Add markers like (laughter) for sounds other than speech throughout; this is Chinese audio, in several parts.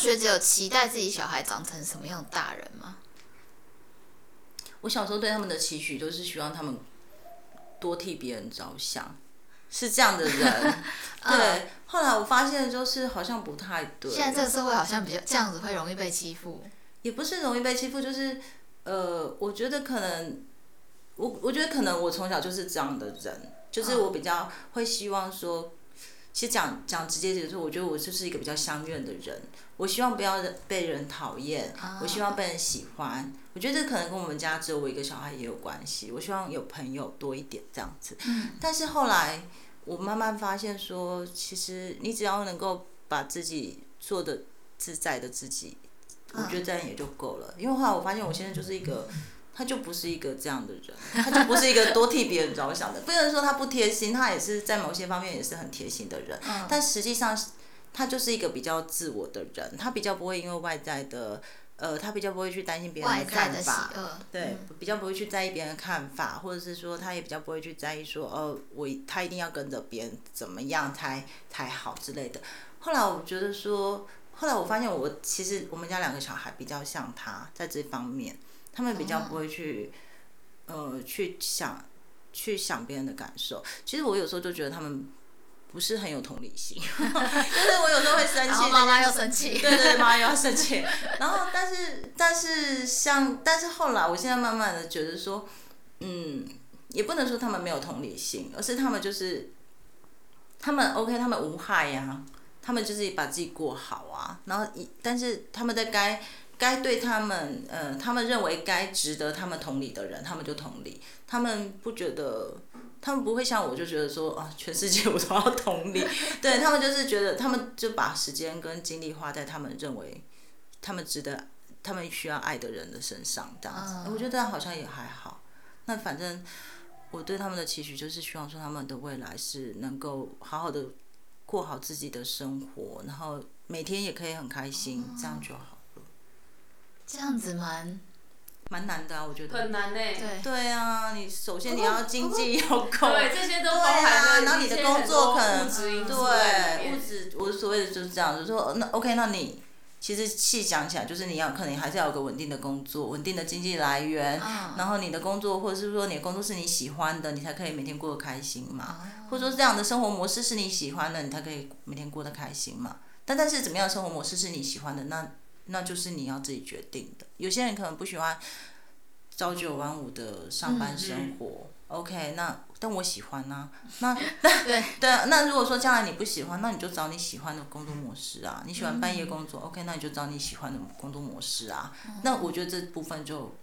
学姐有期待自己小孩长成什么样的大人吗？我小时候对他们的期许都是希望他们多替别人着想，是这样的人。(laughs) 对，嗯、后来我发现就是好像不太对。现在这个社会好像比较这样子会容易被欺负。也不是容易被欺负，就是呃，我觉得可能我我觉得可能我从小就是这样的人，就是我比较会希望说。其实讲讲直接点说，我觉得我就是一个比较相怨的人。我希望不要被人讨厌，我希望被人喜欢。我觉得这可能跟我们家只有我一个小孩也有关系。我希望有朋友多一点这样子。但是后来我慢慢发现说，其实你只要能够把自己做的自在的自己，我觉得这样也就够了。因为后来我发现我现在就是一个。他就不是一个这样的人，他就不是一个多替别人着想的。不能说他不贴心，他也是在某些方面也是很贴心的人。嗯、但实际上，他就是一个比较自我的人，他比较不会因为外在的，呃，他比较不会去担心别人的看法。对，嗯、比较不会去在意别人的看法，或者是说，他也比较不会去在意说，哦、呃，我他一定要跟着别人怎么样才才好之类的。后来我觉得说，后来我发现我其实我们家两个小孩比较像他在这方面。他们比较不会去，呃，去想，去想别人的感受。其实我有时候就觉得他们不是很有同理心，(laughs) 就是我有时候会生气，妈妈又生气，对对，妈妈又要生气。(laughs) 然后，但是，但是像，但是后来，我现在慢慢的觉得说，嗯，也不能说他们没有同理心，而是他们就是，他们 OK，他们无害呀、啊，他们就是把自己过好啊。然后，但是他们在该。该对他们，呃，他们认为该值得他们同理的人，他们就同理。他们不觉得，他们不会像我，就觉得说啊，全世界我都要同理。(laughs) 对，他们就是觉得，他们就把时间跟精力花在他们认为他们值得、他们需要爱的人的身上，这样子。我觉得这样好像也还好。那反正我对他们的期许就是希望说，他们的未来是能够好好的过好自己的生活，然后每天也可以很开心，这样就好。这样子蛮蛮难的啊，我觉得很难呢。对对啊，你首先你要经济要够，对这些都包含。然后你的工作可能对物质，我所谓的就是这样，就是说那 OK，那你其实细讲起来，就是你要可能还是要有个稳定的工作，稳定的经济来源，然后你的工作或者是说你的工作是你喜欢的，你才可以每天过得开心嘛。或者说这样的生活模式是你喜欢的，你才可以每天过得开心嘛。但但是怎么样的生活模式是你喜欢的那？那就是你要自己决定的。有些人可能不喜欢朝九晚五的上班生活，，OK，那但我喜欢啊。那 (laughs) 那对对啊，那如果说将来你不喜欢，那你就找你喜欢的工作模式啊。你喜欢半夜工作，嗯，OK，那你就找你喜欢的工作模式啊。嗯，那我觉得这部分就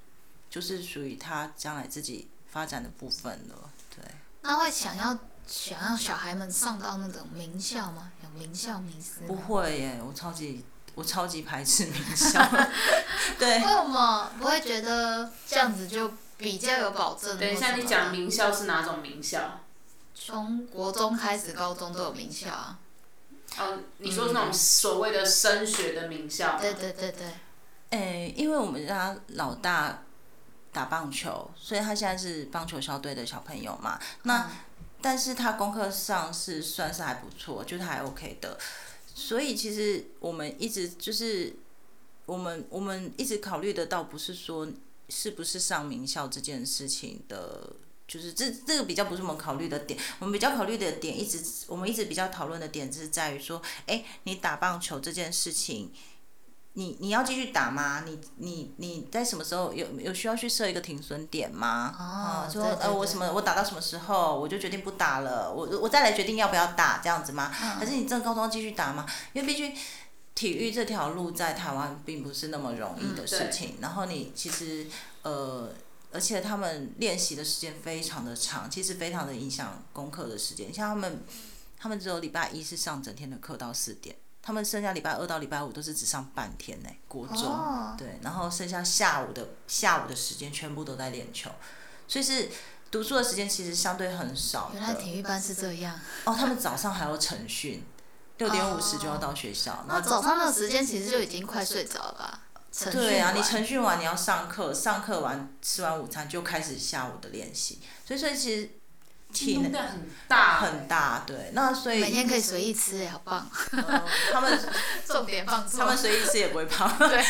就是属于他将来自己发展的部分了。对。那会想要想要小孩们上到那种名校吗？有名校名师？不会耶，我超级。我超级排斥名校，(laughs) 对。为什么不会觉得这样子就比较有保证？等一下，你讲名校是哪种名校？从国中开始，高中都有名校啊。哦，你说那种所谓的升学的名校？对对对对。诶，因为我们家老大打棒球，所以他现在是棒球校队的小朋友嘛。那，嗯、但是他功课上是算是还不错，就是还 OK 的。所以其实我们一直就是，我们我们一直考虑的倒不是说是不是上名校这件事情的，就是这这个比较不是我们考虑的点。我们比较考虑的点，一直我们一直比较讨论的点，是在于说，哎，你打棒球这件事情。你你要继续打吗？你你你在什么时候有有需要去设一个停损点吗？哦，嗯、说呃我什么我打到什么时候我就决定不打了，我我再来决定要不要打这样子吗？还、嗯、是你这个高中继续打吗？因为毕竟体育这条路在台湾并不是那么容易的事情。嗯、然后你其实呃，而且他们练习的时间非常的长，其实非常的影响功课的时间。像他们他们只有礼拜一是上整天的课到四点。他们剩下礼拜二到礼拜五都是只上半天呢，国中、oh. 对，然后剩下下午的下午的时间全部都在练球，所以是读书的时间其实相对很少。原来体育班是这样。哦，他们早上还要晨训，六点五十就要到学校。那、oh. 早上的时间其实就已经快睡着了吧？对啊，你晨训完你要上课，上课完吃完午餐就开始下午的练习，所以所以其实。体能很大很大，对，那所以每天可以随意吃，哎，好棒。(laughs) 呃、他们重点放错，他们随意吃也不会胖。(laughs) (laughs) 对，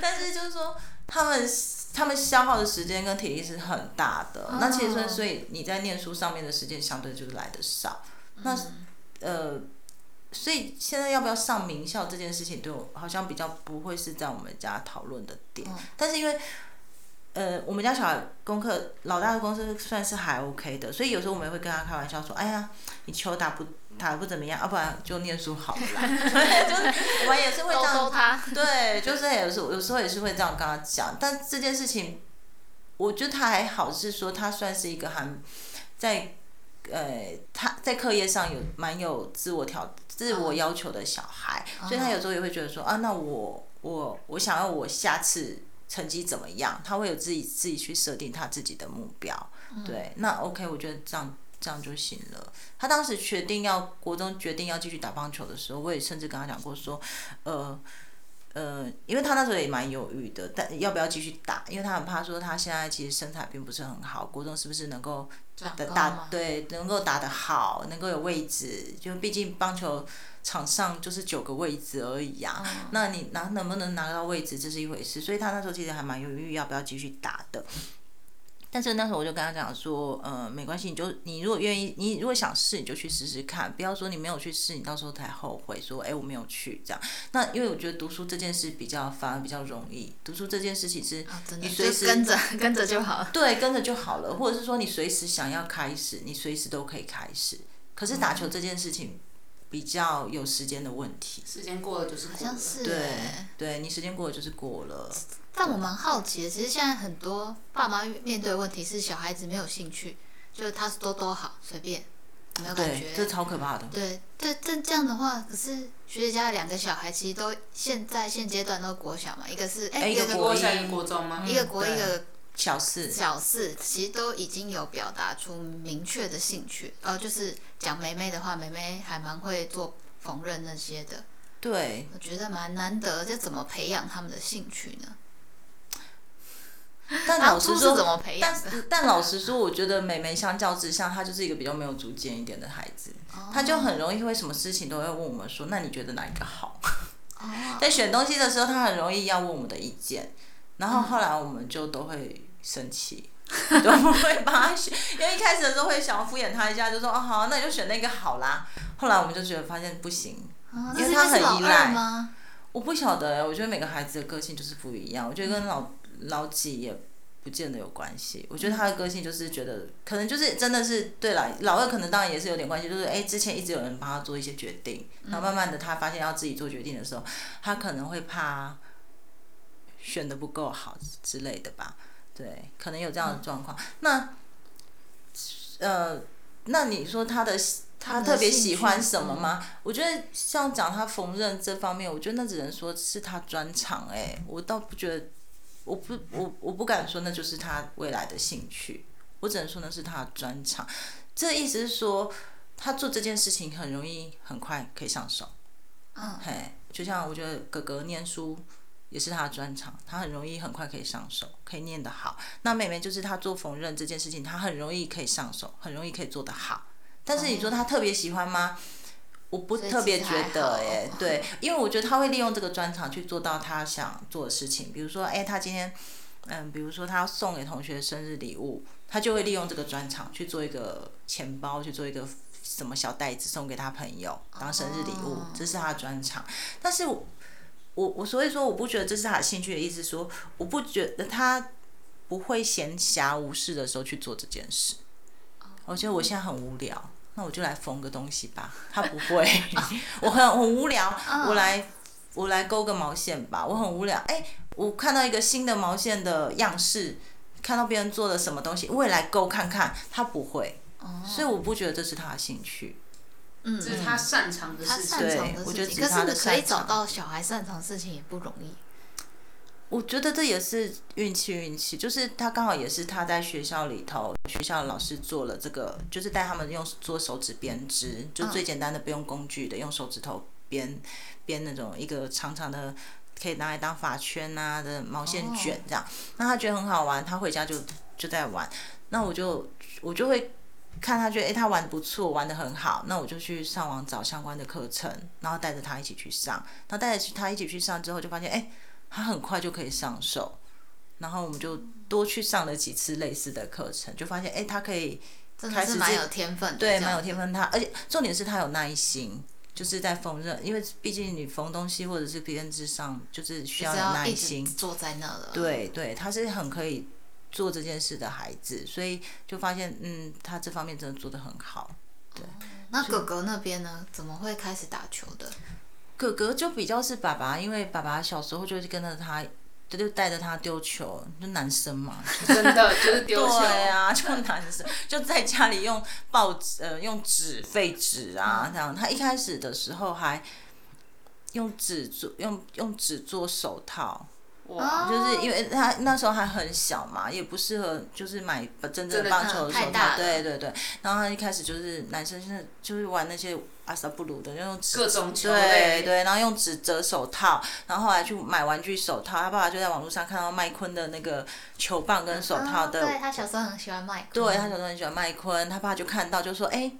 但是就是说，他们他们消耗的时间跟体力是很大的。哦、那其实所以你在念书上面的时间相对就是来的少。嗯、那呃，所以现在要不要上名校这件事情，对我好像比较不会是在我们家讨论的点。嗯、但是因为。呃，我们家小孩功课，老大的功课算是还 OK 的，所以有时候我们也会跟他开玩笑说：“哎呀，你球打不打不怎么样，要、啊、不然就念书好了啦。(laughs) ”就是我们也是会这样，(laughs) 对，就是有时候有时候也是会这样跟他讲。但这件事情，我觉得他还好，是说他算是一个还在呃他在课业上有蛮有自我调自我要求的小孩，所以他有时候也会觉得说：“啊，那我我我想要我下次。”成绩怎么样？他会有自己自己去设定他自己的目标，嗯、对，那 OK，我觉得这样这样就行了。他当时决定要国中决定要继续打棒球的时候，我也甚至跟他讲过说，呃呃，因为他那时候也蛮犹豫的，但要不要继续打？因为他很怕说他现在其实身材并不是很好，国中是不是能够打对能够打得好，能够有位置？就毕竟棒球。场上就是九个位置而已呀、啊，嗯、那你拿能不能拿到位置，这是一回事。所以他那时候其实还蛮犹豫要不要继续打的。但是那时候我就跟他讲说，呃，没关系，你就你如果愿意，你如果想试，你就去试试看，不要说你没有去试，你到时候才后悔说，哎，我没有去这样。那因为我觉得读书这件事比较反而比较容易，读书这件事情是你随时跟着跟着就好，(laughs) 对，跟着就好了，或者是说你随时想要开始，你随时都可以开始。可是打球这件事情。比较有时间的问题，时间过了就是过了。好像是对，对你时间过了就是过了。但我蛮好奇的，其实现在很多爸妈面对的问题是小孩子没有兴趣，就是他是多多好随便，有没有感觉？这超可怕的。对，这这这样的话，可是学姐家两个小孩其实都现在现阶段都国小嘛，一个是哎，一个国一，国中吗？一个国一个。小四，小四其实都已经有表达出明确的兴趣，呃，就是讲梅梅的话，梅梅还蛮会做缝纫那些的。对，我觉得蛮难得，这怎么培养他们的兴趣呢？但老实说，怎么培养？但但老实说，我觉得梅梅相较之下，她就是一个比较没有主见一点的孩子，她、哦、就很容易会什么事情都会问我们说，那你觉得哪一个好？哦、(laughs) 在选东西的时候，她很容易要问我们的意见，然后后来我们就都会。生气，(laughs) 都不会帮他选，因为一开始的时候会想要敷衍他一下，就说哦好，那你就选那个好啦。后来我们就觉得发现不行，啊、因为他很依赖。我不晓得，我觉得每个孩子的个性就是不一样。我觉得跟老、嗯、老几也不见得有关系。我觉得他的个性就是觉得，可能就是真的是对了。老二可能当然也是有点关系，就是哎之前一直有人帮他做一些决定，然后慢慢的他发现要自己做决定的时候，他可能会怕选的不够好之类的吧。对，可能有这样的状况。嗯、那，呃，那你说他的他特别喜欢什么吗？嗯、我觉得像讲他缝纫这方面，我觉得那只能说是他专长。哎，我倒不觉得，我不我我不敢说那就是他未来的兴趣。我只能说那是他的专长。这意思是说，他做这件事情很容易，很快可以上手。嗯，嘿，就像我觉得哥哥念书。也是他的专长，他很容易很快可以上手，可以念得好。那妹妹就是他做缝纫这件事情，他很容易可以上手，很容易可以做得好。但是你说他特别喜欢吗？我不特别觉得哎，对，因为我觉得他会利用这个专长去做到他想做的事情。比如说，哎，他今天，嗯，比如说他要送给同学生日礼物，他就会利用这个专长去做一个钱包，去做一个什么小袋子送给他朋友当生日礼物，这是他的专长。但是。我我所以说，我不觉得这是他的兴趣的意思。说，我不觉得他不会闲暇无事的时候去做这件事。我觉得我现在很无聊，那我就来缝个东西吧。他不会，(laughs) 我很很无聊，我来我来勾个毛线吧。我很无聊，哎，我看到一个新的毛线的样式，看到别人做的什么东西，我也来勾看看。他不会，所以我不觉得这是他的兴趣。嗯，这是他擅长的事情。对，我觉得可是可以找到小孩擅长的事情也不容易。我觉得这也是运气，运气就是他刚好也是他在学校里头，学校老师做了这个，就是带他们用做手指编织，就最简单的不用工具的，用手指头编编那种一个长长的，可以拿来当发圈啊的毛线卷这样。那他觉得很好玩，他回家就就在玩。那我就我就会。看他觉得哎、欸，他玩的不错，玩的很好，那我就去上网找相关的课程，然后带着他一起去上。然后带着他一起去上之后，就发现哎、欸，他很快就可以上手。然后我们就多去上了几次类似的课程，就发现哎、欸，他可以开始蛮有天分的，对，蛮有天分他。他而且重点是他有耐心，就是在缝纫，因为毕竟你缝东西或者是编织上，就是需要有耐心。坐在那了。对对，他是很可以。做这件事的孩子，所以就发现，嗯，他这方面真的做得很好。对，那哥哥那边呢？怎么会开始打球的？哥哥就比较是爸爸，因为爸爸小时候就是跟着他，就就带着他丢球，就男生嘛，真的就是丢球。(laughs) 对啊，就男生就在家里用报纸，呃，用纸废纸啊，这样。他一开始的时候还用纸做，用用纸做手套。哇，就是因为他那时候还很小嘛，也不适合就是买真正的棒球的手套，对对对。然后他一开始就是男生现在就是玩那些阿萨布鲁的那种纸，各种球对对，然后用纸折手套，然后后来去买玩具手套。他爸爸就在网络上看到麦昆的那个球棒跟手套的，对他小时候很喜欢麦昆，对他小时候很喜欢麦昆，他爸就看到就说哎。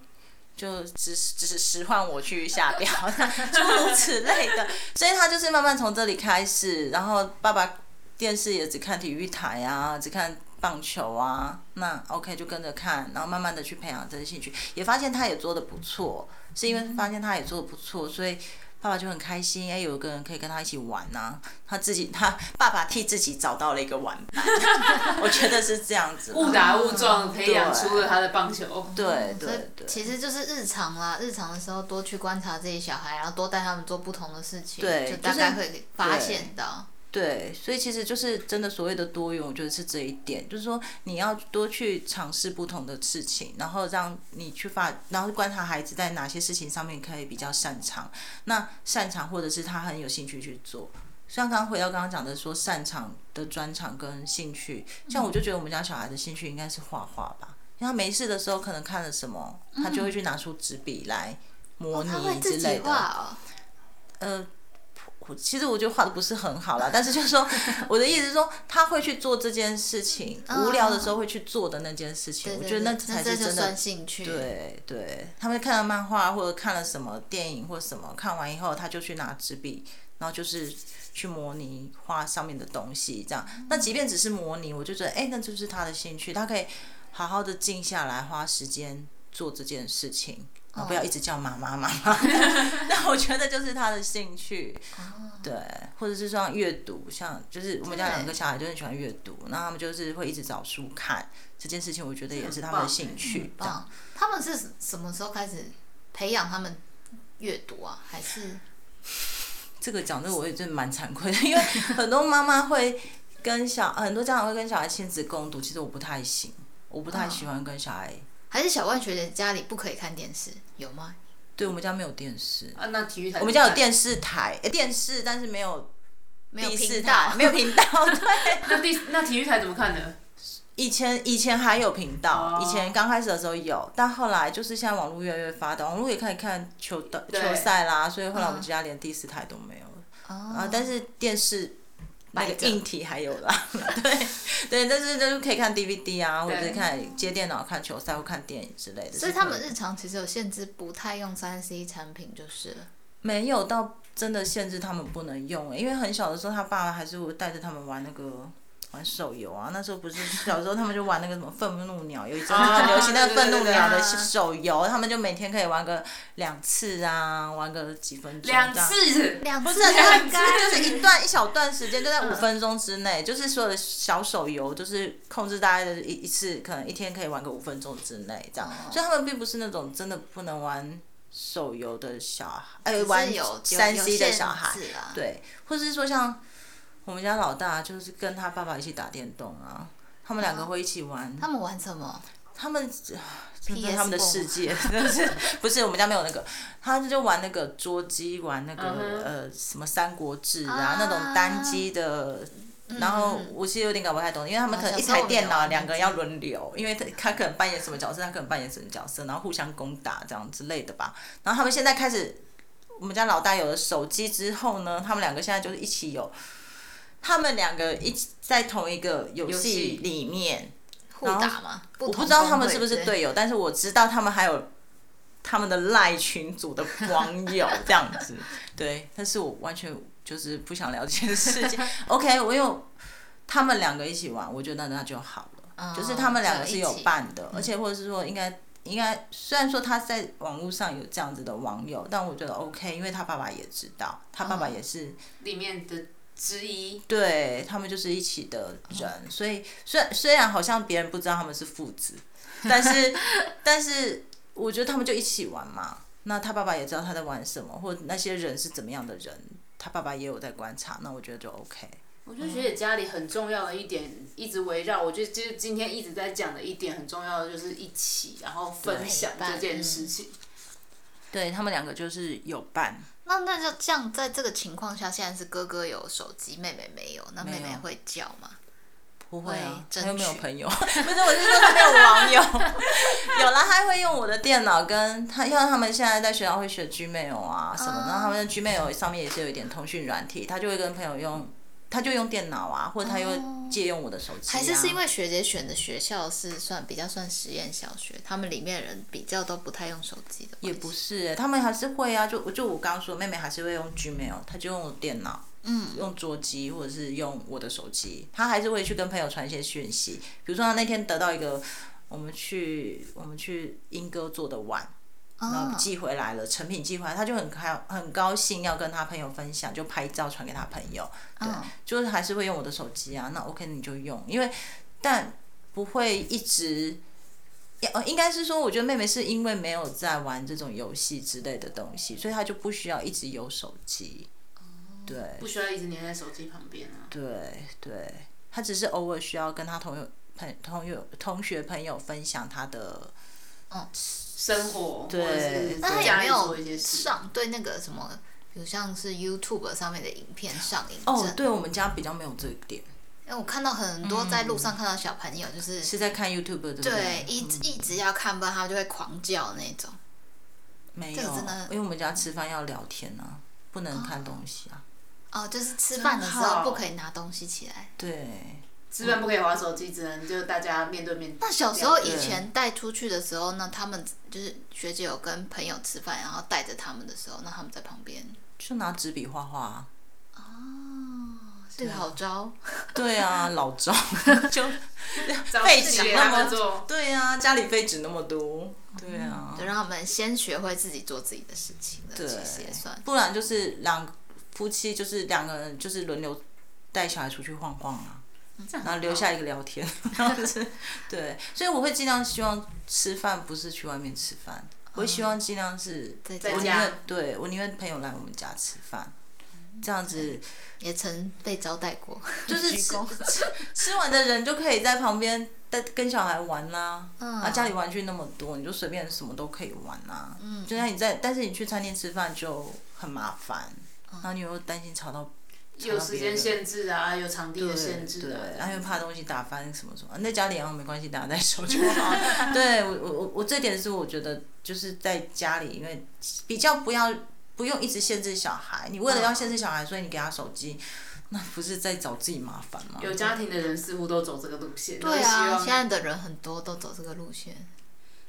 就只是只是使唤我去下标，(laughs) 诸如此类的，所以他就是慢慢从这里开始，然后爸爸电视也只看体育台啊，只看棒球啊，那 OK 就跟着看，然后慢慢的去培养这些兴趣，也发现他也做的不错，是因为发现他也做的不错，所以。爸爸就很开心，哎，有一个人可以跟他一起玩呐、啊。他自己，他爸爸替自己找到了一个玩伴，(laughs) 我觉得是这样子。误打误撞培养出了他的棒球。对对对，对。其实就是日常啦，日常的时候多去观察这些小孩，然后多带他们做不同的事情，就大概会发现到。对，所以其实就是真的所谓的多元，我觉得是这一点，就是说你要多去尝试不同的事情，然后让你去发，然后观察孩子在哪些事情上面可以比较擅长，那擅长或者是他很有兴趣去做。像刚刚回到刚刚讲的说擅长的专长跟兴趣，像我就觉得我们家小孩的兴趣应该是画画吧，因为他没事的时候可能看了什么，他就会去拿出纸笔来模拟之类的。哦、呃。其实我觉得画的不是很好啦，但是就是说，(laughs) 我的意思是说，他会去做这件事情，无聊的时候会去做的那件事情，我觉得那才是真的兴趣。对对，他们看了漫画或者看了什么电影或什么，看完以后他就去拿纸笔，然后就是去模拟画上面的东西，这样。那即便只是模拟，我就觉得，哎，那就是他的兴趣，他可以好好的静下来，花时间做这件事情。哦、不要一直叫妈妈妈妈，(laughs) (laughs) 那我觉得就是他的兴趣，对，或者是说阅读，像就是我们家两个小孩就很喜欢阅读，那他们就是会一直找书看，这件事情我觉得也是他们的兴趣。他们是什么时候开始培养他们阅读啊？还是这个讲的我也真蛮惭愧的，因为很多妈妈会跟小很多家长会跟小孩亲子共读，其实我不太行，我不太喜欢跟小孩。还是小万学姐家里不可以看电视，有吗？对，我们家没有电视。啊，那体育台？我们家有电视台，欸、电视，但是没有没有频道，没有频道。(laughs) 对。那第那体育台怎么看的？以前以前还有频道，以前刚开始的时候有，但后来就是现在网络越来越发达，网络也可以看球的球赛啦，所以后来我们家连第四台都没有了。哦、啊。但是电视。那个硬体还有啦，对对，但是就是可以看 DVD 啊，或者是看接电脑看球赛或看电影之类的。所以他们日常其实有限制，不太用三 C 产品就是了。没有到真的限制他们不能用，因为很小的时候，他爸爸还是会带着他们玩那个。玩手游啊，(laughs) 那时候不是小时候他们就玩那个什么愤怒鸟，有一阵子很流行那个愤怒鸟的手游，他们就每天可以玩个两次啊，玩个几分钟。两次，两次，不是，就是一段一小段时间，就在五分钟之内，就是所有的小手游，就是控制大家的一一次，可能一天可以玩个五分钟之内这样。所以他们并不是那种真的不能玩手游的小孩，哎，玩三 C 的小孩，对，或者是说像。我们家老大就是跟他爸爸一起打电动啊，他们两个会一起玩。他们玩什么？他们这是他们的世界，(laughs) 不是不是，我们家没有那个，他就玩那个桌机，玩那个呃什么三国志啊那种单机的，然后我其实有点搞不太懂，因为他们可能一台电脑两个人要轮流，因为他他可能扮演什么角色，他可能扮演什么角色，然后互相攻打这样之类的吧。然后他们现在开始，我们家老大有了手机之后呢，他们两个现在就是一起有。他们两个一起在同一个游戏里面互打吗？我不知道他们是不是队友，但是我知道他们还有他们的赖群组的网友 (laughs) 这样子。对，但是我完全就是不想了解的事情。(laughs) OK，我有他们两个一起玩，我觉得那就好了。哦、就是他们两个是有伴的，而且或者是说应该应该，虽然说他在网络上有这样子的网友，但我觉得 OK，因为他爸爸也知道，他爸爸也是、哦、里面的。之一，对他们就是一起的人，哦、所以虽然虽然好像别人不知道他们是父子，(laughs) 但是 (laughs) 但是我觉得他们就一起玩嘛。那他爸爸也知道他在玩什么，或者那些人是怎么样的人，他爸爸也有在观察。那我觉得就 OK。我觉得学姐家里很重要的一点，一直围绕，我觉得就是今天一直在讲的一点很重要的，就是一起然后分享这件事情。对，对他们两个就是有伴。那那就这样，在这个情况下，现在是哥哥有手机，妹妹没有，那妹妹会叫吗？不会啊，他又没有朋友。(laughs) 不是，我是说他没有网友。有了，他会用我的电脑，跟他，因为他们现在在学校会学 Gmail 啊什么的，然后他们的 Gmail 上面也是有一点通讯软体，他就会跟朋友用。他就用电脑啊，或者他又借用我的手机、啊。还是是因为学姐选的学校是算比较算实验小学，他们里面人比较都不太用手机的。也不是，他们还是会啊，就就我刚刚说，妹妹还是会用 Gmail，她就用电脑，嗯，用桌机或者是用我的手机，她还是会去跟朋友传一些讯息。比如说，她那天得到一个，我们去我们去英哥做的碗。然后寄回来了，成品寄回来，他就很开很高兴，要跟他朋友分享，就拍照传给他朋友。对，就是还是会用我的手机啊。那 OK，你就用，因为但不会一直，呃，应该是说，我觉得妹妹是因为没有在玩这种游戏之类的东西，所以她就不需要一直有手机。对，不需要一直黏在手机旁边啊。对对，她只是偶尔需要跟她朋友朋同友同学朋友分享她的，嗯。生活，对，那他有没有上对那个什么，比如像是 YouTube 上面的影片上映？哦，对我们家比较没有这一点。因为我看到很多在路上看到小朋友，就是是在看 YouTube 的，对，一直一直要看，不然他就会狂叫那种。没有，因为我们家吃饭要聊天啊，不能看东西啊。哦，就是吃饭的时候不可以拿东西起来。对。吃饭不可以玩手机，只能就大家面对面。那小时候以前带出去的时候，呢他们就是学姐有跟朋友吃饭，然后带着他们的时候，那他们在旁边就拿纸笔画画。哦，这个好招。(laughs) 对啊，老招 (laughs) 就废纸那么多。对啊，家里废纸那么多。对啊。就让他们先学会自己做自己的事情了，其实也算。不然就是两夫妻，就是两个人，就是轮流带小孩出去晃晃啊。然后留下一个聊天，然后就是对，所以我会尽量希望吃饭不是去外面吃饭，我会希望尽量是在家，对，我宁愿朋友来我们家吃饭，这样子也曾被招待过，(laughs) 就是 (laughs) 吃吃完的人就可以在旁边带跟小孩玩啦，啊，家里玩具那么多，你就随便什么都可以玩啊，嗯，就像你在，但是你去餐厅吃饭就很麻烦，然后你又担心吵到。有时间限制啊，有场地的限制啊，然后又怕东西打翻什么什么，那家里然后没关系，大家在手就 (laughs) 好。对我我我我这点是我觉得就是在家里，因为比较不要不用一直限制小孩，你为了要限制小孩，所以你给他手机，那不是在找自己麻烦吗？有家庭的人似乎都走这个路线。对啊，现在的人很多都走这个路线。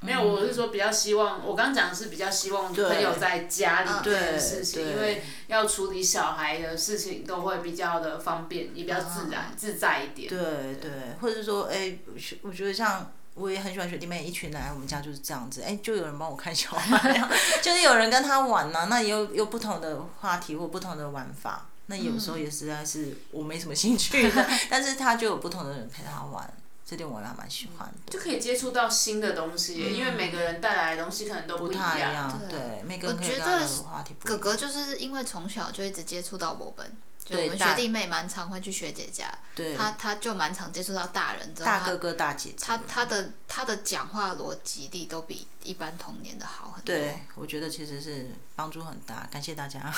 没有，我是说比较希望，我刚刚讲的是比较希望朋友在家里这件事情，因为要处理小孩的事情都会比较的方便，也比较自然自在一点。对对，或者是说，哎，我觉得像我也很喜欢学弟妹一群人来我们家就是这样子，哎，就有人帮我看小孩，(laughs) 就是有人跟他玩呐，那也有有不同的话题或不同的玩法，那有时候也实在是我没什么兴趣的，(laughs) 但是他就有不同的人陪他玩。这点我也还蛮喜欢的，就可以接触到新的东西，嗯、因为每个人带来的东西可能都不一样。不太一样，对，每个人可以带来的话题不一样。哥哥就是因为从小就一直接触到我们。就我们学弟妹蛮常会去学姐家，对他他就蛮常接触到大人，大哥哥大姐姐，他他的他的讲话逻辑力都比一般童年的好很多。对，我觉得其实是帮助很大，感谢大家。(laughs) 啊，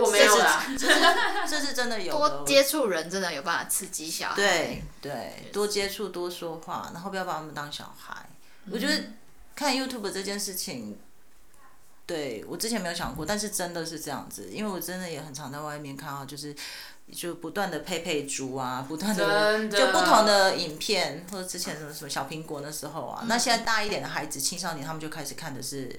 我没有啦，这是这是真的有。多接触人真的有办法刺激小孩。对对，多接触多说话，然后不要把他们当小孩。我觉得看 YouTube 这件事情。对我之前没有想过，但是真的是这样子，因为我真的也很常在外面看到，就是就不断的配配猪啊，不断的就不同的影片，或者之前什么什么小苹果那时候啊，嗯、那现在大一点的孩子、青少年他们就开始看的是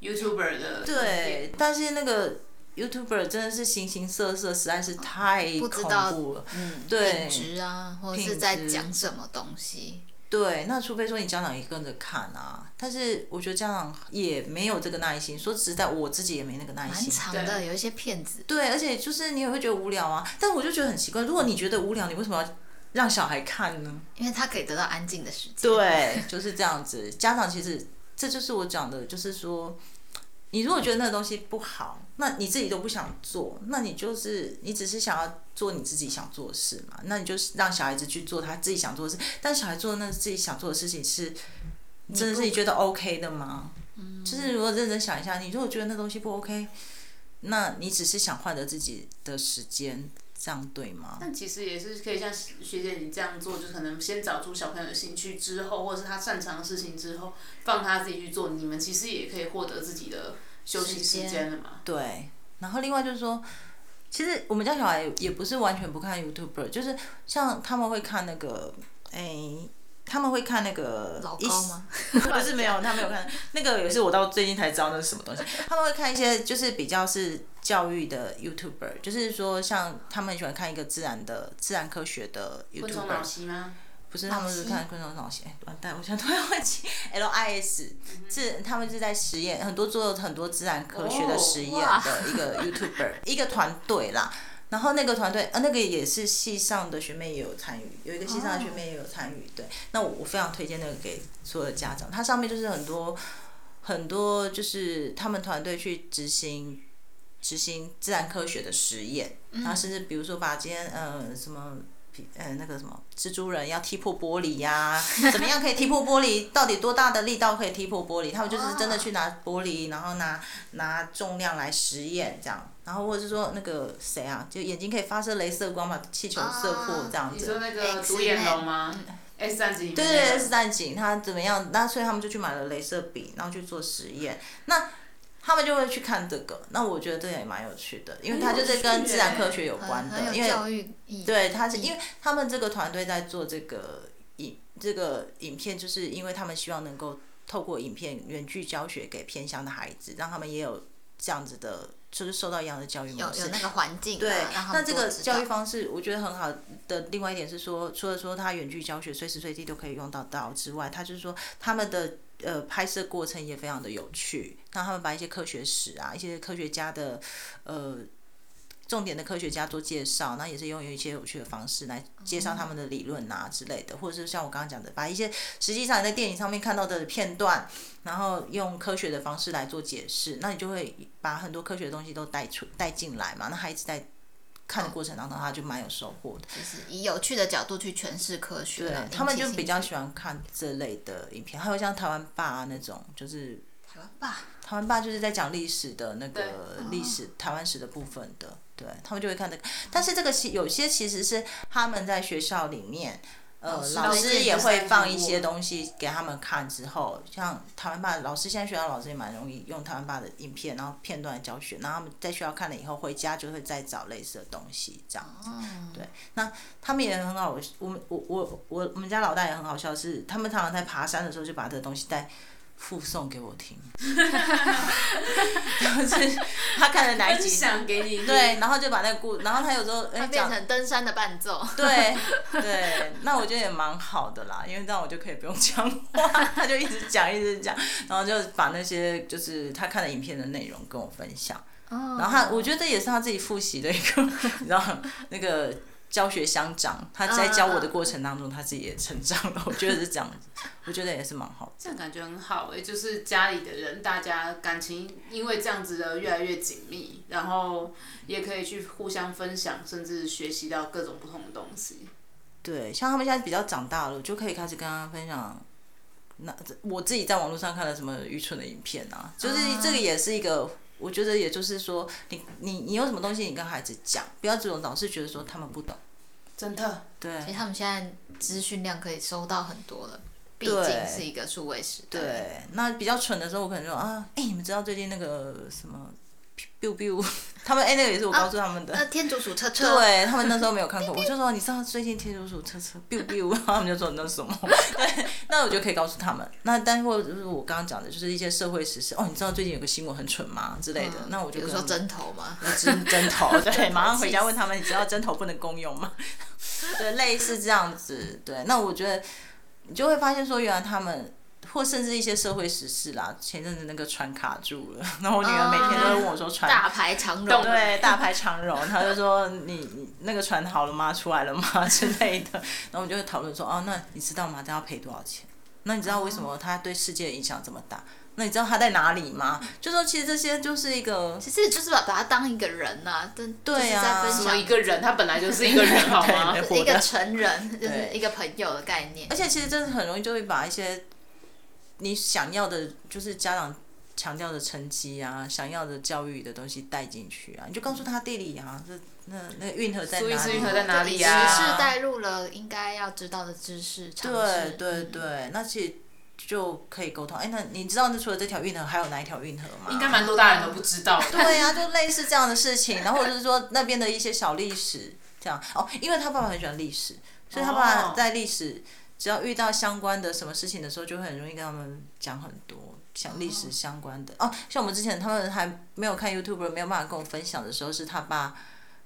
YouTuber 的，对，但是那个 YouTuber 真的是形形色色，实在是太恐怖了，嗯，对，品质啊，或者是在讲什么东西。对，那除非说你家长也跟着看啊，但是我觉得家长也没有这个耐心。说实在，我自己也没那个耐心。蛮长的，有一些骗子。对，而且就是你也会觉得无聊啊。但我就觉得很奇怪，如果你觉得无聊，你为什么要让小孩看呢？因为他可以得到安静的时间。对，就是这样子。家长其实这就是我讲的，就是说。你如果觉得那个东西不好，那你自己都不想做，那你就是你只是想要做你自己想做的事嘛？那你就是让小孩子去做他自己想做的事，但小孩做的那自己想做的事情是，真的是你觉得 OK 的吗？就是如果认真想一下，你如果觉得那东西不 OK，那你只是想换得自己的时间，这样对吗？但其实也是可以像学姐你这样做，就可能先找出小朋友的兴趣之后，或者是他擅长的事情之后，放他自己去做，你们其实也可以获得自己的。休息时间了嘛？对，然后另外就是说，其实我们家小孩也不是完全不看 YouTuber，就是像他们会看那个，哎，他们会看那个老高吗？(laughs) 不是没有，他没有看那个，也是我到最近才知道那是什么东西。他们会看一些就是比较是教育的 YouTuber，就是说像他们喜欢看一个自然的自然科学的 YouTuber。不是，他们是看昆虫脑线，哎，完蛋，我现在突然忘记，(laughs) LIS 是他们是在实验，很多做很多自然科学的实验的一个 (laughs) YouTuber，一个团队啦。然后那个团队，呃，那个也是系上的学妹也有参与，有一个系上的学妹也有参与。对，那我我非常推荐那个给所有的家长，它上面就是很多很多，就是他们团队去执行执行自然科学的实验，然后甚至比如说把今天呃什么。呃，那个什么蜘蛛人要踢破玻璃呀、啊？怎么样可以踢破玻璃？到底多大的力道可以踢破玻璃？他们就是真的去拿玻璃，然后拿拿重量来实验这样，然后或者是说那个谁啊，就眼睛可以发射镭射光把气球射破这样子。你说那个独眼龙吗？S 战警。对对，S 战警他怎么样？那所以他们就去买了镭射笔，然后去做实验。那。他们就会去看这个，那我觉得这也蛮有趣的，因为它就是跟自然科学有关的，因为对，他是因为他们这个团队在做这个影这个影片，就是因为他们希望能够透过影片远距教学给偏乡的孩子，让他们也有这样子的，就是受到一样的教育模式，有有那个环境。对，那这个教育方式我觉得很好的。另外一点是说，除了说他远距教学随时随地都可以用到到之外，他就是说他们的。呃，拍摄过程也非常的有趣。那他们把一些科学史啊，一些科学家的呃重点的科学家做介绍，那也是用一些有趣的方式来介绍他们的理论啊之类的，或者是像我刚刚讲的，把一些实际上在电影上面看到的片段，然后用科学的方式来做解释，那你就会把很多科学的东西都带出带进来嘛。那孩子在看的过程当中，他就蛮有收获的，就是以有趣的角度去诠释科学。对，他们就比较喜欢看这类的影片，还有像台湾爸那种，就是台湾爸，台湾爸就是在讲历史的那个历史台湾史的部分的，对他们就会看这个。但是这个其有些其实是他们在学校里面。呃，老师也会放一些东西给他们看，之后像台湾爸老师，现在学校老师也蛮容易用台湾爸的影片，然后片段教学，然后他们在学校看了以后，回家就会再找类似的东西，这样子。对，那他们也很好，我们我我我我们家老大也很好笑，是他们常常在爬山的时候就把这个东西带。复诵给我听，(laughs) 就是他看了哪一集，想给你。对，然后就把那个故，然后他有时候哎变成登山的伴奏，对对，那我觉得也蛮好的啦，因为这样我就可以不用讲话，(laughs) 他就一直讲一直讲，然后就把那些就是他看的影片的内容跟我分享，然后他我觉得这也是他自己复习的一个，(laughs) 你知道那个。教学相长，他在教我的过程当中，他自己也成长了。我觉得是这样子，我觉得也是蛮好。这样感觉很好诶，就是家里的人，大家感情因为这样子的越来越紧密，然后也可以去互相分享，甚至学习到各种不同的东西。对，像他们现在比较长大了，就可以开始跟他分享。那我自己在网络上看了什么愚蠢的影片啊，就是这个也是一个。我觉得也就是说，你你你有什么东西，你跟孩子讲，不要这种老是觉得说他们不懂，真的。对。其实他们现在资讯量可以收到很多了。毕竟是一个数位时代。对，那比较蠢的时候，我可能说啊，哎、欸，你们知道最近那个什么，biu biu，(laughs) 他们哎、欸，那个也是我告诉他们的。天竺鼠车车。对他们那时候没有看过，(laughs) 我就说你知道最近天竺鼠车车 biu biu，然后他们就说那是什么？(laughs) 对，那我就可以告诉他们。那但或者就是我刚刚讲的，就是一些社会时事哦，你知道最近有个新闻很蠢吗？之类的，嗯、那我就比如说针头嘛，针针头，对，马上回家问他们，你知道针头不能公用吗？对，类似这样子，对，那我觉得。你就会发现说，原来他们或甚至一些社会时事啦，前阵子那个船卡住了，(laughs) 然后我女儿每天都会问我说船，船大排长荣，对，大排长荣，她就说你 (laughs) 你那个船好了吗？出来了吗？(laughs) 之类的，然后我们就会讨论说，哦，那你知道吗？这要赔多少钱？那你知道为什么它对世界的影响这么大？那你知道他在哪里吗？就说其实这些就是一个，其实就是把把他当一个人呐、啊，对啊，什么一个人，他本来就是一个人，好吗？一个成人，就是一个朋友的概念。而且其实真的很容易就会把一些你想要的，就是家长强调的成绩啊，想要的教育的东西带进去啊，你就告诉他地理啊，这那那个运河在哪里？运河在哪里啊？知识带入了应该要知道的知识，对对对，嗯、那其实。就可以沟通。哎，那你知道那除了这条运河，还有哪一条运河吗？应该蛮多大人都不知道。对呀、啊，就类似这样的事情，然后就是说那边的一些小历史，这样哦。因为他爸爸很喜欢历史，所以他爸爸在历史只要遇到相关的什么事情的时候，就会很容易跟他们讲很多像历史相关的哦。像我们之前他们还没有看 YouTube，没有办法跟我分享的时候，是他爸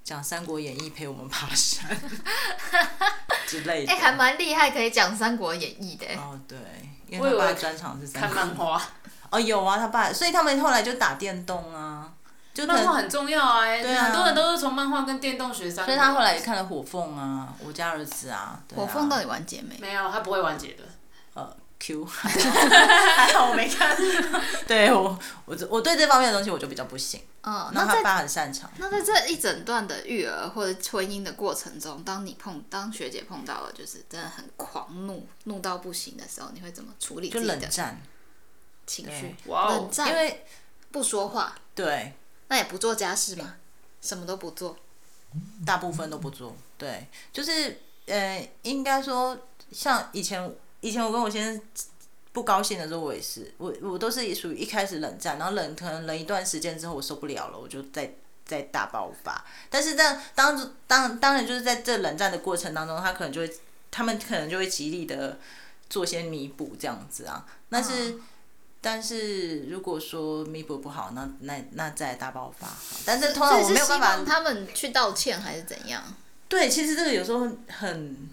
讲《三国演义》陪我们爬山之类的。哎，还蛮厉害，可以讲《三国演义》的。哦，对。因为他爸专长是看漫画，哦有啊，他爸，所以他们后来就打电动啊，就漫画很重要啊，对啊，很多人都是从漫画跟电动学三国。所以他后来也看了火凤啊，我家儿子啊，火凤到底完结没？没有，他不会完结的。呃，Q，还 (laughs) 好我没看。(laughs) 对我，我我对这方面的东西我就比较不行。嗯，那他爸很擅长。那在这一整段的育儿或者婚姻的过程中，当你碰当学姐碰到了就是真的很狂怒，怒到不行的时候，你会怎么处理自己的情绪？冷战，因为不说话。对。那也不做家事吗？什么都不做。大部分都不做。对，就是呃，应该说像以前，以前我跟我先生。不高兴的时候，我也是，我我都是属于一开始冷战，然后冷可能冷一段时间之后，我受不了了，我就再再大爆发。但是在当当当然就是在这冷战的过程当中，他可能就会，他们可能就会极力的做些弥补这样子啊。但是、哦、但是如果说弥补不好，那那那再大爆发。但是通常我没有办法，他们去道歉还是怎样？对，其实这个有时候很。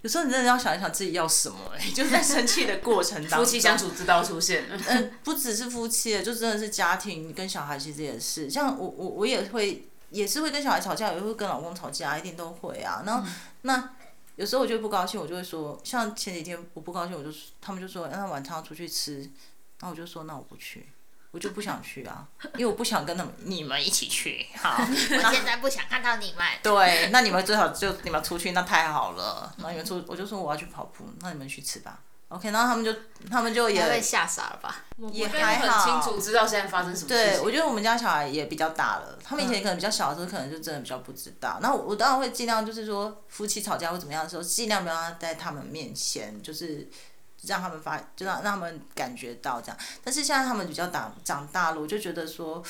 有时候你真的要想一想自己要什么，哎，(laughs) 就是在生气的过程当中，夫妻相处之道出现了。嗯，不只是夫妻，就真的是家庭跟小孩，其实也是。像我我我也会，也是会跟小孩吵架，也会跟老公吵架，一定都会啊。然后、嗯、那有时候我就不高兴，我就会说，像前几天我不高兴，我就他们就说，那晚餐出去吃，然后我就说，那我不去。我就不想去啊，因为我不想跟他们你们一起去。(laughs) 好，我现在不想看到你们。对，那你们最好就你们出去，那太好了。然后你们出，我就说我要去跑步，那你们去吃吧。OK，然后他们就他们就也被吓傻了吧？也还好。很清楚知道现在发生什么事情。对，我觉得我们家小孩也比较大了，他们以前可能比较小的时候，可能就真的比较不知道。那、嗯、我当然会尽量就是说夫妻吵架或怎么样的时候，尽量不要在他们面前就是。让他们发，就让让他们感觉到这样。但是现在他们比较长长大了，我就觉得说，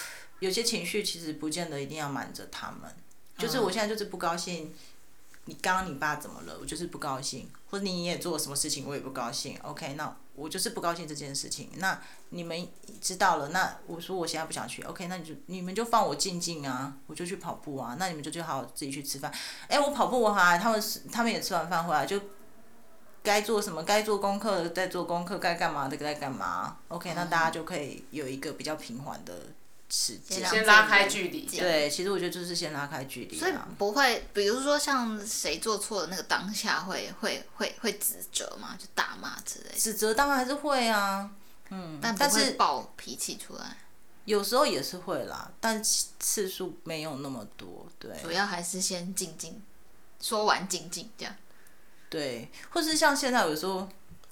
有些情绪其实不见得一定要瞒着他们。就是我现在就是不高兴，你刚刚你爸怎么了？我就是不高兴，或者你也做了什么事情，我也不高兴。OK，那我就是不高兴这件事情。那你们知道了，那我说我现在不想去。OK，那你就你们就放我静静啊，我就去跑步啊。那你们就就好好自己去吃饭。哎，我跑步回来，他们他们也吃完饭回来就。该做什么？该做功课的在做功课，该干嘛的在干嘛。OK，、那大家就可以有一个比较平缓的时间，先拉开距离。对，其实我觉得就是先拉开距离、啊。所以不会，比如说像谁做错的那个当下会，会会会会指责吗？就大骂之类的。指责当然还是会啊，嗯，但但是爆脾气出来，有时候也是会啦，但次数没有那么多。对，主要还是先静静说完，静静这样。对，或是像现在有时候，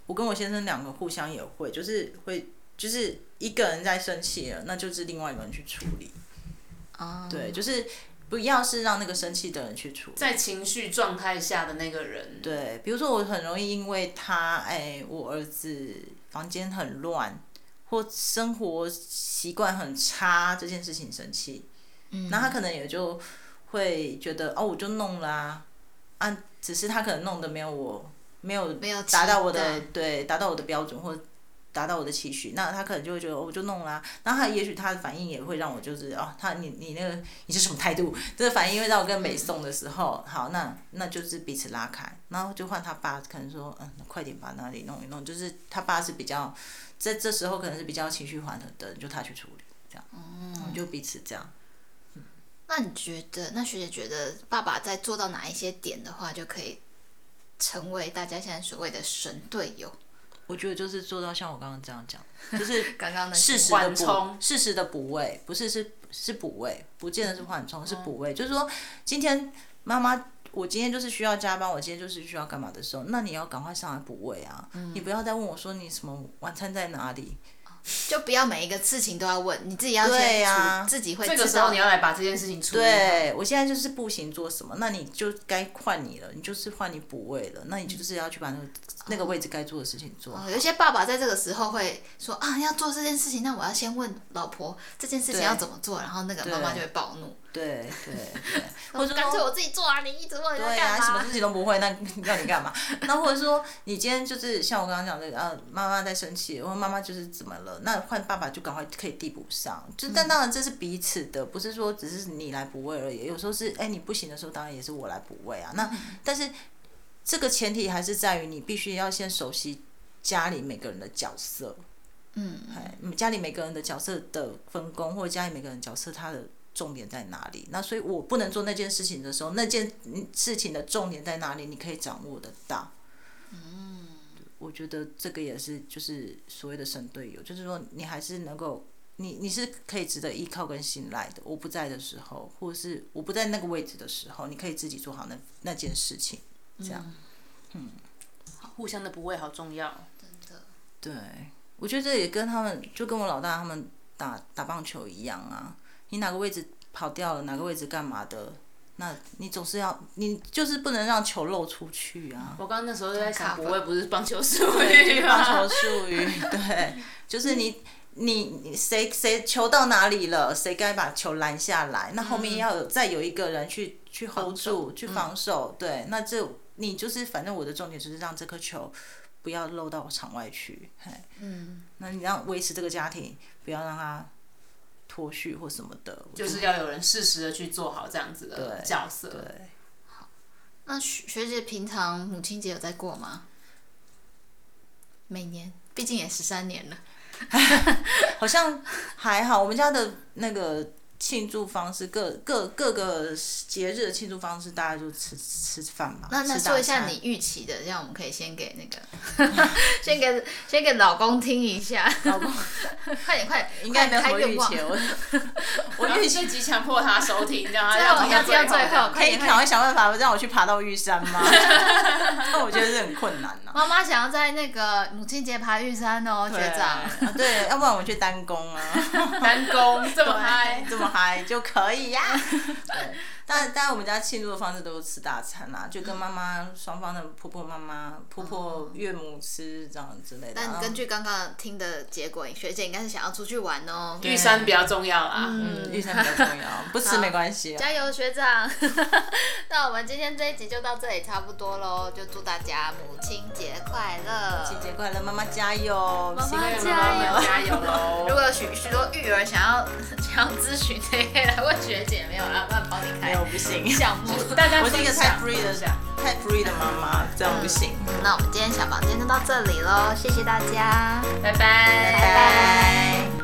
我跟我先生两个互相也会，就是会，就是一个人在生气了，那就是另外一个人去处理。哦。对，就是不要是让那个生气的人去处理，在情绪状态下的那个人。对，比如说我很容易因为他，哎，我儿子房间很乱，或生活习惯很差这件事情生气，嗯，那他可能也就会觉得哦，我就弄啦，啊，啊，只是他可能弄的没有我没有没有达到我的对达到我的标准或。达到我的期许，那他可能就会觉得我就弄啦、啊，那他也许他的反应也会让我就是哦，他你你那个你是什么态度？这个反应会让我跟美送的时候，好，那那就是彼此拉开，然后就换他爸可能说嗯，快点把那里弄一弄，就是他爸是比较在这时候可能是比较情绪缓和的，就他去处理这样，嗯，就彼此这样。嗯，那你觉得，那学姐觉得爸爸在做到哪一些点的话，就可以成为大家现在所谓的神队友？我觉得就是做到像我刚刚这样讲，就是 (laughs) 刚刚的适时的补，适时的补位，不是是是补位，不见得是缓冲，是补位。就是说，今天妈妈，我今天就是需要加班，我今天就是需要干嘛的时候，那你要赶快上来补位啊！你不要再问我说你什么晚餐在哪里。就不要每一个事情都要问，你自己要先对、啊、自己会。这个时候你要来把这件事情处理。对，我现在就是不行做什么，那你就该换你了，你就是换你补位了，那你就是要去把那个、嗯、那个位置该做的事情做、哦。有些爸爸在这个时候会说啊，要做这件事情，那我要先问老婆这件事情要怎么做，然后那个妈妈就会暴怒。对对对，(laughs) 或者干脆我自己做啊！你一直问我干嘛？对啊，什么事情都不会，那 (laughs) 要你干嘛？(laughs) 那或者说你今天就是像我刚刚讲的，呃，妈妈在生气，或妈妈就是怎么了？那换爸爸就赶快可以递补上。就但当然这是彼此的，不是说只是你来补位而已。有时候是哎你不行的时候，当然也是我来补位啊。那但是这个前提还是在于你必须要先熟悉家里每个人的角色。嗯，哎，家里每个人的角色的分工，或者家里每个人角色他的。重点在哪里？那所以我不能做那件事情的时候，那件事情的重点在哪里？你可以掌握得到。嗯，我觉得这个也是，就是所谓的神队友，就是说你还是能够，你你是可以值得依靠跟信赖的。我不在的时候，或者是我不在那个位置的时候，你可以自己做好那那件事情。这样，嗯，嗯，互相的补位好重要，真的。对，我觉得这也跟他们，就跟我老大他们打打棒球一样啊。你哪个位置跑掉了？哪个位置干嘛的？那你总是要，你就是不能让球漏出去啊！我刚刚那时候就在想，我也不是棒球术语，(laughs) 棒球术语，对，就是你你你谁谁球到哪里了，谁该把球拦下来，那后面要有再有一个人去去 hold 住，去防守，对，那这你就是反正我的重点就是让这颗球不要漏到场外去，嘿，嗯，那你让维持这个家庭，不要让他。脱序或什么的，就是要有人适时的去做好这样子的角色。对，对好，那学学姐平常母亲节有在过吗？每年，毕竟也十三年了，(laughs) 好像还好。我们家的那个。庆祝方式，各各各个节日的庆祝方式，大家就吃吃饭嘛。那那说一下你预期的，这样我们可以先给那个，(laughs) 先给先给老公听一下。老公，(laughs) 快点快点，应该没有 (laughs) 预期。我预期极强迫他收听，这样要这样最后，可以赶快想办法让我去爬到玉山吗？那我觉得是很困难呐。妈妈想要在那个母亲节爬玉山哦，学长。对，要不然我们去单攻啊。单攻这么嗨，这么。嗨就可以呀，(laughs) 对，但但我们家庆祝的方式都是吃大餐啦，就跟妈妈双方的婆婆妈妈、婆婆岳母吃这样之类的。但根据刚刚听的结果，学姐应该是想要出去玩哦。玉山比较重要啦，嗯，玉山比较重要，不吃没关系。加油，学长！(laughs) 那我们今天这一集就到这里差不多喽，就祝大家母亲节快乐！母亲节快乐，妈妈加油！妈妈加油！加油喽！如果有许许多育儿想要 (laughs) 想要咨询。可以来问学姐，没有啦，帮帮你开。没有不行。项目，大家我是一个太 free 的，太 free 的妈妈，这样不行。那我们今天小房间就到这里喽，谢谢大家，拜拜。拜拜。